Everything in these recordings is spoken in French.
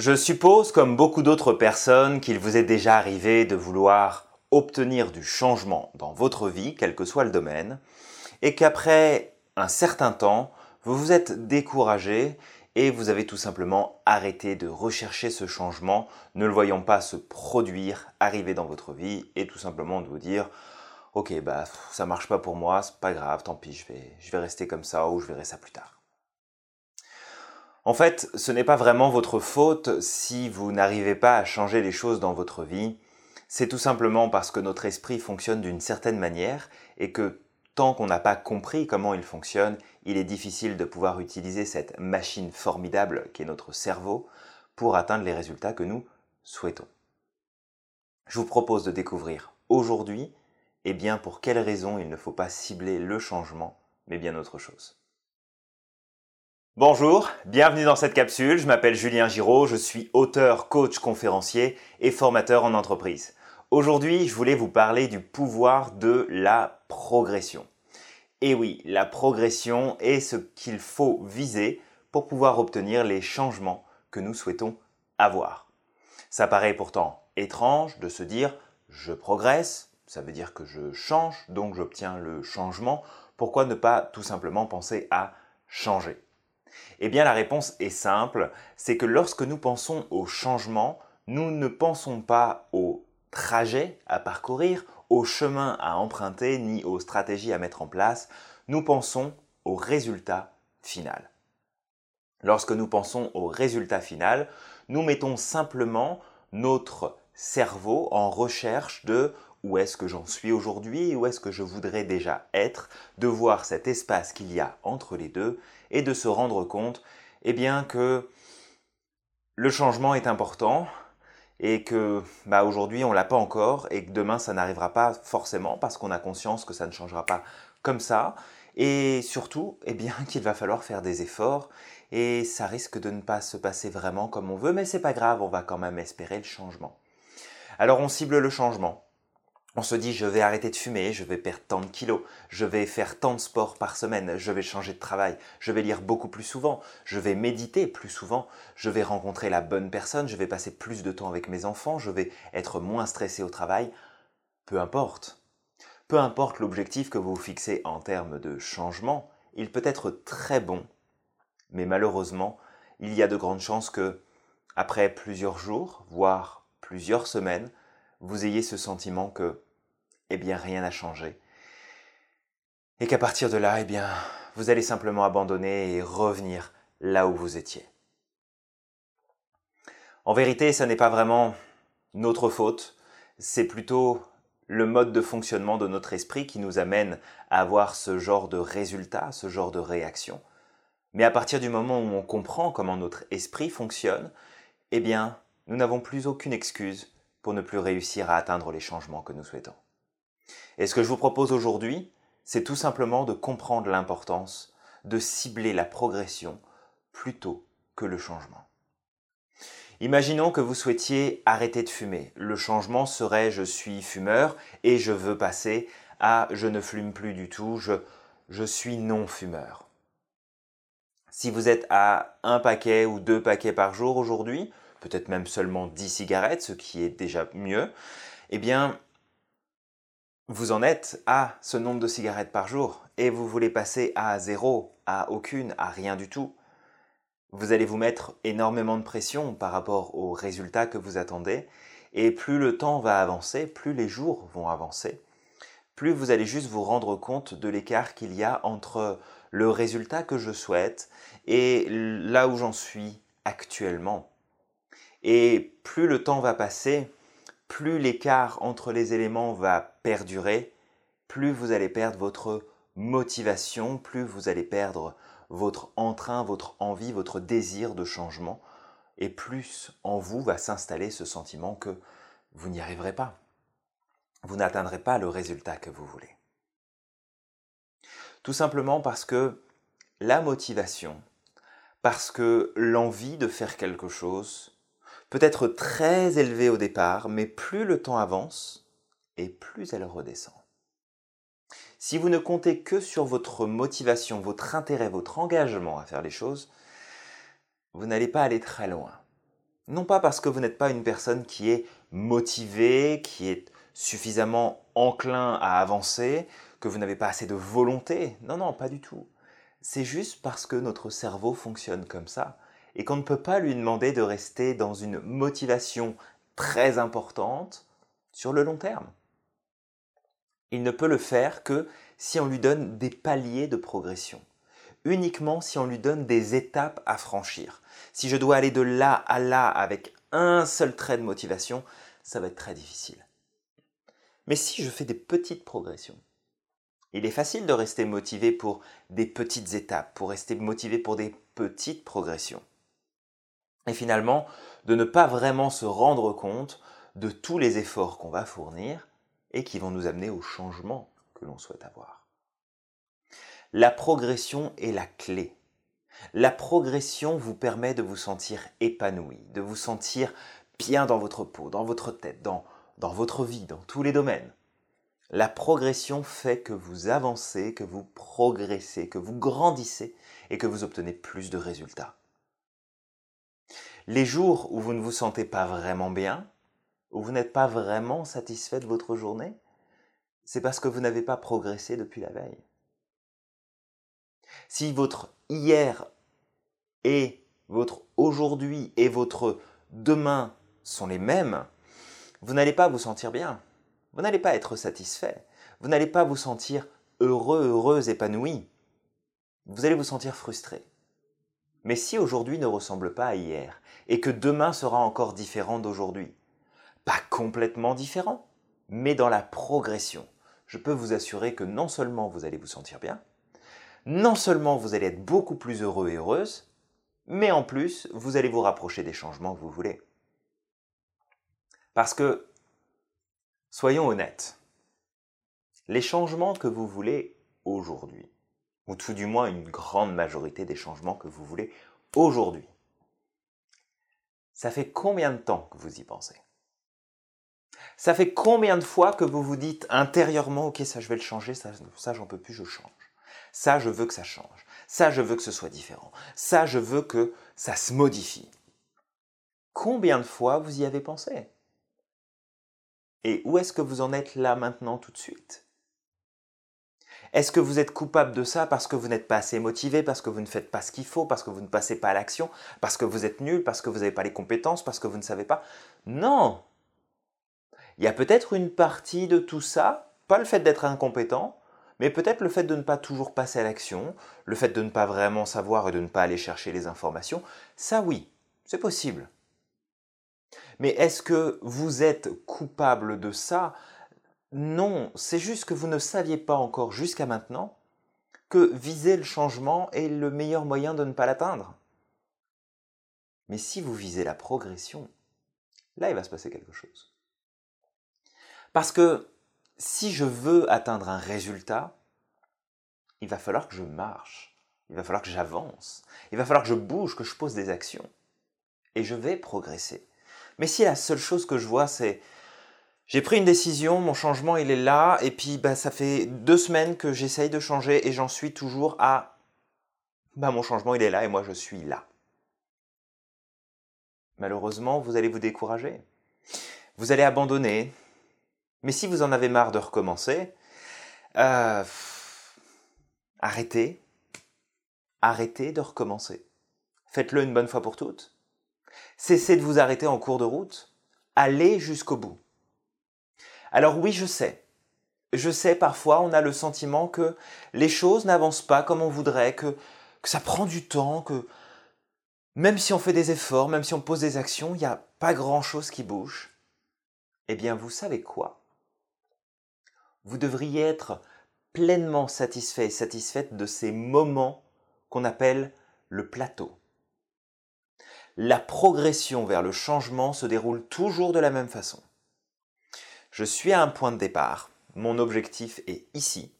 Je suppose, comme beaucoup d'autres personnes, qu'il vous est déjà arrivé de vouloir obtenir du changement dans votre vie, quel que soit le domaine, et qu'après un certain temps, vous vous êtes découragé et vous avez tout simplement arrêté de rechercher ce changement, ne le voyant pas se produire, arriver dans votre vie, et tout simplement de vous dire Ok, bah ça marche pas pour moi, c'est pas grave, tant pis, je vais, je vais rester comme ça ou je verrai ça plus tard. En fait, ce n'est pas vraiment votre faute si vous n'arrivez pas à changer les choses dans votre vie. C'est tout simplement parce que notre esprit fonctionne d'une certaine manière et que tant qu'on n'a pas compris comment il fonctionne, il est difficile de pouvoir utiliser cette machine formidable qui est notre cerveau pour atteindre les résultats que nous souhaitons. Je vous propose de découvrir aujourd'hui eh bien pour quelles raisons il ne faut pas cibler le changement, mais bien autre chose. Bonjour, bienvenue dans cette capsule. Je m'appelle Julien Giraud, je suis auteur, coach, conférencier et formateur en entreprise. Aujourd'hui, je voulais vous parler du pouvoir de la progression. Et oui, la progression est ce qu'il faut viser pour pouvoir obtenir les changements que nous souhaitons avoir. Ça paraît pourtant étrange de se dire je progresse, ça veut dire que je change, donc j'obtiens le changement. Pourquoi ne pas tout simplement penser à changer? Eh bien la réponse est simple, c'est que lorsque nous pensons au changement, nous ne pensons pas au trajet à parcourir, au chemin à emprunter, ni aux stratégies à mettre en place, nous pensons au résultat final. Lorsque nous pensons au résultat final, nous mettons simplement notre cerveau en recherche de où est-ce que j'en suis aujourd'hui, où est-ce que je voudrais déjà être, de voir cet espace qu'il y a entre les deux et de se rendre compte eh bien que le changement est important et que bah, aujourd'hui on l'a pas encore et que demain ça n'arrivera pas forcément parce qu'on a conscience que ça ne changera pas comme ça et surtout eh bien qu'il va falloir faire des efforts et ça risque de ne pas se passer vraiment comme on veut mais c'est pas grave on va quand même espérer le changement. Alors on cible le changement on se dit je vais arrêter de fumer, je vais perdre tant de kilos, je vais faire tant de sport par semaine, je vais changer de travail, je vais lire beaucoup plus souvent, je vais méditer plus souvent, je vais rencontrer la bonne personne, je vais passer plus de temps avec mes enfants, je vais être moins stressé au travail. Peu importe. Peu importe l'objectif que vous vous fixez en termes de changement, il peut être très bon, mais malheureusement, il y a de grandes chances que, après plusieurs jours, voire plusieurs semaines, vous ayez ce sentiment que, eh bien, rien n'a changé. Et qu'à partir de là, eh bien, vous allez simplement abandonner et revenir là où vous étiez. En vérité, ce n'est pas vraiment notre faute, c'est plutôt le mode de fonctionnement de notre esprit qui nous amène à avoir ce genre de résultat, ce genre de réaction. Mais à partir du moment où on comprend comment notre esprit fonctionne, eh bien, nous n'avons plus aucune excuse pour ne plus réussir à atteindre les changements que nous souhaitons. Et ce que je vous propose aujourd'hui, c'est tout simplement de comprendre l'importance de cibler la progression plutôt que le changement. Imaginons que vous souhaitiez arrêter de fumer. Le changement serait je suis fumeur et je veux passer à je ne fume plus du tout, je, je suis non fumeur. Si vous êtes à un paquet ou deux paquets par jour aujourd'hui, peut-être même seulement 10 cigarettes, ce qui est déjà mieux, eh bien, vous en êtes à ce nombre de cigarettes par jour et vous voulez passer à zéro, à aucune, à rien du tout. Vous allez vous mettre énormément de pression par rapport aux résultats que vous attendez et plus le temps va avancer, plus les jours vont avancer, plus vous allez juste vous rendre compte de l'écart qu'il y a entre le résultat que je souhaite et là où j'en suis actuellement. Et plus le temps va passer, plus l'écart entre les éléments va perdurer, plus vous allez perdre votre motivation, plus vous allez perdre votre entrain, votre envie, votre désir de changement, et plus en vous va s'installer ce sentiment que vous n'y arriverez pas. Vous n'atteindrez pas le résultat que vous voulez. Tout simplement parce que la motivation, parce que l'envie de faire quelque chose peut être très élevée au départ, mais plus le temps avance et plus elle redescend. Si vous ne comptez que sur votre motivation, votre intérêt, votre engagement à faire les choses, vous n'allez pas aller très loin. Non pas parce que vous n'êtes pas une personne qui est motivée, qui est suffisamment enclin à avancer, que vous n'avez pas assez de volonté. Non, non, pas du tout. C'est juste parce que notre cerveau fonctionne comme ça et qu'on ne peut pas lui demander de rester dans une motivation très importante sur le long terme. Il ne peut le faire que si on lui donne des paliers de progression, uniquement si on lui donne des étapes à franchir. Si je dois aller de là à là avec un seul trait de motivation, ça va être très difficile. Mais si je fais des petites progressions, il est facile de rester motivé pour des petites étapes, pour rester motivé pour des petites progressions. Et finalement, de ne pas vraiment se rendre compte de tous les efforts qu'on va fournir et qui vont nous amener au changement que l'on souhaite avoir. La progression est la clé. La progression vous permet de vous sentir épanoui, de vous sentir bien dans votre peau, dans votre tête, dans, dans votre vie, dans tous les domaines. La progression fait que vous avancez, que vous progressez, que vous grandissez et que vous obtenez plus de résultats. Les jours où vous ne vous sentez pas vraiment bien, où vous n'êtes pas vraiment satisfait de votre journée, c'est parce que vous n'avez pas progressé depuis la veille. Si votre hier et votre aujourd'hui et votre demain sont les mêmes, vous n'allez pas vous sentir bien. Vous n'allez pas être satisfait. Vous n'allez pas vous sentir heureux, heureuse, épanoui. Vous allez vous sentir frustré. Mais si aujourd'hui ne ressemble pas à hier, et que demain sera encore différent d'aujourd'hui, pas complètement différent, mais dans la progression, je peux vous assurer que non seulement vous allez vous sentir bien, non seulement vous allez être beaucoup plus heureux et heureuse, mais en plus, vous allez vous rapprocher des changements que vous voulez. Parce que, soyons honnêtes, les changements que vous voulez aujourd'hui, ou tout du moins une grande majorité des changements que vous voulez aujourd'hui, ça fait combien de temps que vous y pensez? Ça fait combien de fois que vous vous dites intérieurement, ok, ça je vais le changer, ça, ça j'en peux plus, je change. Ça, je veux que ça change. Ça, je veux que ce soit différent. Ça, je veux que ça se modifie. Combien de fois vous y avez pensé? Et où est-ce que vous en êtes là maintenant tout de suite? Est-ce que vous êtes coupable de ça parce que vous n'êtes pas assez motivé, parce que vous ne faites pas ce qu'il faut, parce que vous ne passez pas à l'action, parce que vous êtes nul, parce que vous n'avez pas les compétences, parce que vous ne savez pas? Non! Il y a peut-être une partie de tout ça, pas le fait d'être incompétent, mais peut-être le fait de ne pas toujours passer à l'action, le fait de ne pas vraiment savoir et de ne pas aller chercher les informations, ça oui, c'est possible. Mais est-ce que vous êtes coupable de ça Non, c'est juste que vous ne saviez pas encore jusqu'à maintenant que viser le changement est le meilleur moyen de ne pas l'atteindre. Mais si vous visez la progression, là il va se passer quelque chose. Parce que si je veux atteindre un résultat, il va falloir que je marche, il va falloir que j'avance, il va falloir que je bouge, que je pose des actions. Et je vais progresser. Mais si la seule chose que je vois, c'est j'ai pris une décision, mon changement il est là, et puis bah, ça fait deux semaines que j'essaye de changer et j'en suis toujours à bah, mon changement il est là et moi je suis là. Malheureusement, vous allez vous décourager. Vous allez abandonner, mais si vous en avez marre de recommencer, euh, arrêtez, arrêtez de recommencer. Faites-le une bonne fois pour toutes. Cessez de vous arrêter en cours de route. Allez jusqu'au bout. Alors oui, je sais. Je sais, parfois, on a le sentiment que les choses n'avancent pas comme on voudrait, que, ça prend du temps, que même si on fait des efforts, même si on pose des actions, il n'y a pas grand-chose qui bouge. Eh bien, vous savez quoi? Vous devriez être pleinement satisfait et satisfaite de ces moments qu'on appelle le plateau. La progression vers le changement se déroule toujours de la même façon. Je suis à un point de départ, mon objectif est ici.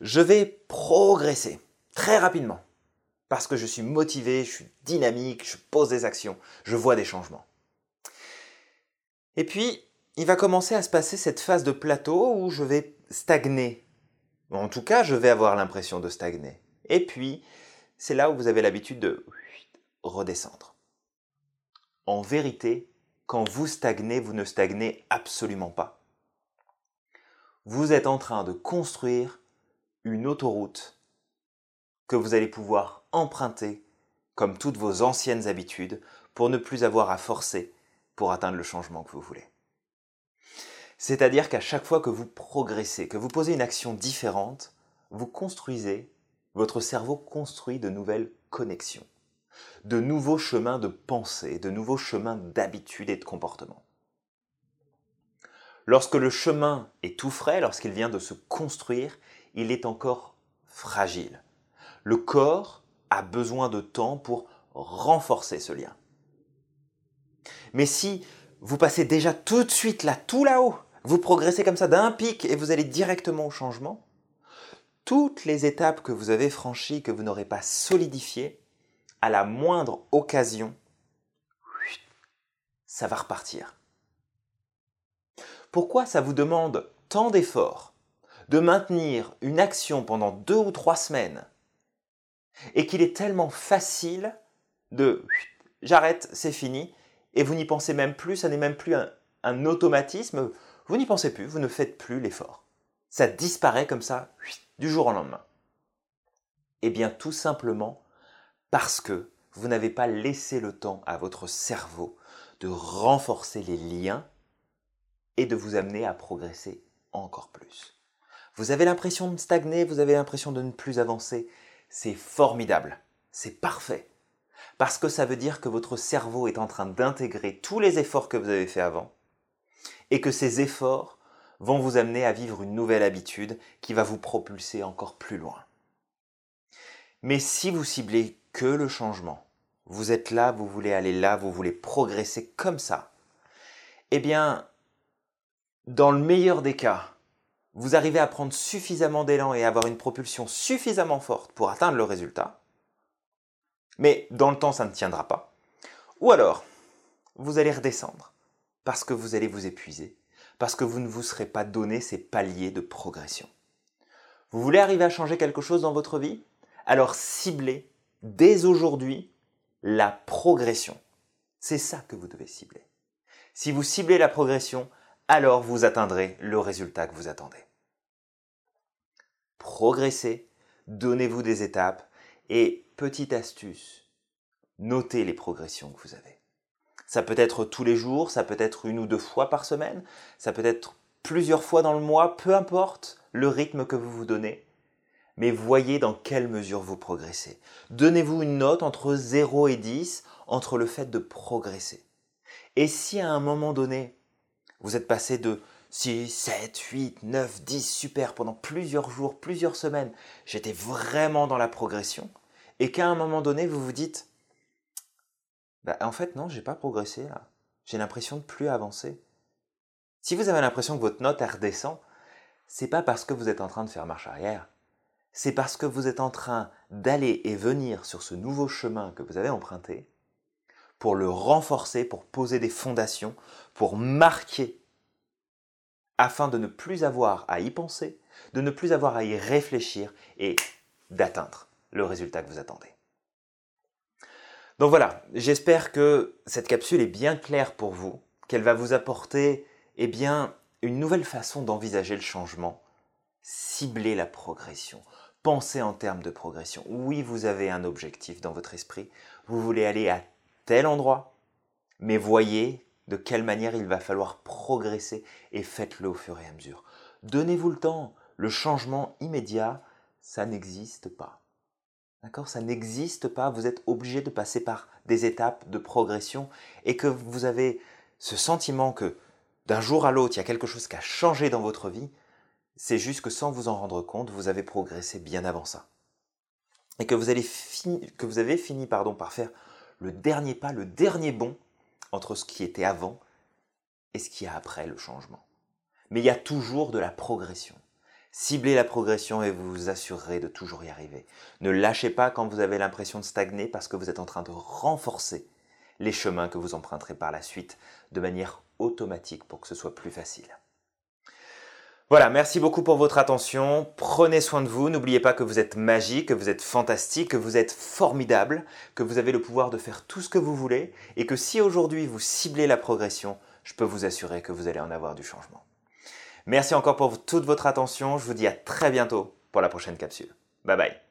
Je vais progresser très rapidement parce que je suis motivé, je suis dynamique, je pose des actions, je vois des changements. Et puis, il va commencer à se passer cette phase de plateau où je vais stagner. En tout cas, je vais avoir l'impression de stagner. Et puis, c'est là où vous avez l'habitude de redescendre. en vérité, quand vous stagnez, vous ne stagnez absolument pas. Vous êtes en train de construire une autoroute que vous allez pouvoir emprunter comme toutes vos anciennes habitudes pour ne plus avoir à forcer pour atteindre le changement que vous voulez. C'est-à-dire qu'à chaque fois que vous progressez, que vous posez une action différente, vous construisez, votre cerveau construit de nouvelles connexions, de nouveaux chemins de pensée, de nouveaux chemins d'habitude et de comportement. Lorsque le chemin est tout frais, lorsqu'il vient de se construire, il est encore fragile. Le corps a besoin de temps pour renforcer ce lien. Mais si vous passez déjà tout de suite là, tout là-haut, vous progressez comme ça d'un pic et vous allez directement au changement, toutes les étapes que vous avez franchies, que vous n'aurez pas solidifiées, la moindre occasion, ça va repartir. Pourquoi ça vous demande tant d'efforts de maintenir une action pendant deux ou trois semaines et qu'il est tellement facile de j'arrête, c'est fini, et vous n'y pensez même plus, ça n'est même plus un, automatisme, vous n'y pensez plus, vous ne faites plus l'effort. Ça disparaît comme ça du jour au lendemain. Eh bien tout simplement parce que vous n'avez pas laissé le temps à votre cerveau de renforcer les liens et de vous amener à progresser encore plus. Vous avez l'impression de stagner, vous avez l'impression de ne plus avancer. C'est formidable, c'est parfait. Parce que ça veut dire que votre cerveau est en train d'intégrer tous les efforts que vous avez faits avant et que ces efforts vont vous amener à vivre une nouvelle habitude qui va vous propulser encore plus loin. Mais si vous ciblez que le changement, vous êtes là, vous voulez aller là, vous voulez progresser comme ça, eh bien, dans le meilleur des cas, vous arrivez à prendre suffisamment d'élan et avoir une propulsion suffisamment forte pour atteindre le résultat, mais dans le temps ça ne tiendra pas, ou alors vous allez redescendre parce que vous allez vous épuiser, parce que vous ne vous serez pas donné ces paliers de progression. Vous voulez arriver à changer quelque chose dans votre vie? Alors ciblez dès aujourd'hui la progression. C'est ça que vous devez cibler. Si vous ciblez la progression, alors vous atteindrez le résultat que vous attendez. Progressez, donnez-vous des étapes et petite astuce, notez les progressions que vous avez. Ça peut être tous les jours, ça peut être une ou deux fois par semaine, ça peut être plusieurs fois dans le mois, peu importe le rythme que vous vous donnez. Mais voyez dans quelle mesure vous progressez. Donnez-vous une note entre 0 et 10 entre le fait de progresser. Et si à un moment donné, vous êtes passé de 6, 7, 8, 9, 10, super, pendant plusieurs jours, plusieurs semaines, j'étais vraiment dans la progression, et qu'à un moment donné, vous vous dites, bah, en fait, non, j'ai pas progressé là. J'ai l'impression de plus avancer. Si vous avez l'impression que votre note redescend, c'est pas parce que vous êtes en train de faire marche arrière. C'est parce que vous êtes en train d'aller et venir sur ce nouveau chemin que vous avez emprunté pour le renforcer, pour poser des fondations, pour marquer afin de ne plus avoir à y penser, de ne plus avoir à y réfléchir et d'atteindre le résultat que vous attendez. Donc voilà, j'espère que cette capsule est bien claire pour vous, qu'elle va vous apporter eh bien, une nouvelle façon d'envisager le changement. Ciblez la progression. Pensez en termes de progression. Oui, vous avez un objectif dans votre esprit. Vous voulez aller à tel endroit, mais voyez de quelle manière il va falloir progresser et faites-le au fur et à mesure. Donnez-vous le temps. Le changement immédiat, ça n'existe pas. D'accord? Ça n'existe pas. Vous êtes obligé de passer par des étapes de progression et que vous avez ce sentiment que d'un jour à l'autre, il y a quelque chose qui a changé dans votre vie. C'est juste que sans vous en rendre compte, vous avez progressé bien avant ça. Et que vous, avez fini pardon, par faire le dernier pas, le dernier bond entre ce qui était avant et ce qui a après le changement. Mais il y a toujours de la progression. Ciblez la progression et vous vous assurerez de toujours y arriver. Ne lâchez pas quand vous avez l'impression de stagner parce que vous êtes en train de renforcer les chemins que vous emprunterez par la suite de manière automatique pour que ce soit plus facile. Voilà, merci beaucoup pour votre attention. Prenez soin de vous. N'oubliez pas que vous êtes magique, que vous êtes fantastique, que vous êtes formidable, que vous avez le pouvoir de faire tout ce que vous voulez et que si aujourd'hui vous ciblez la progression, je peux vous assurer que vous allez en avoir du changement. Merci encore pour toute votre attention. Je vous dis à très bientôt pour la prochaine capsule. Bye bye.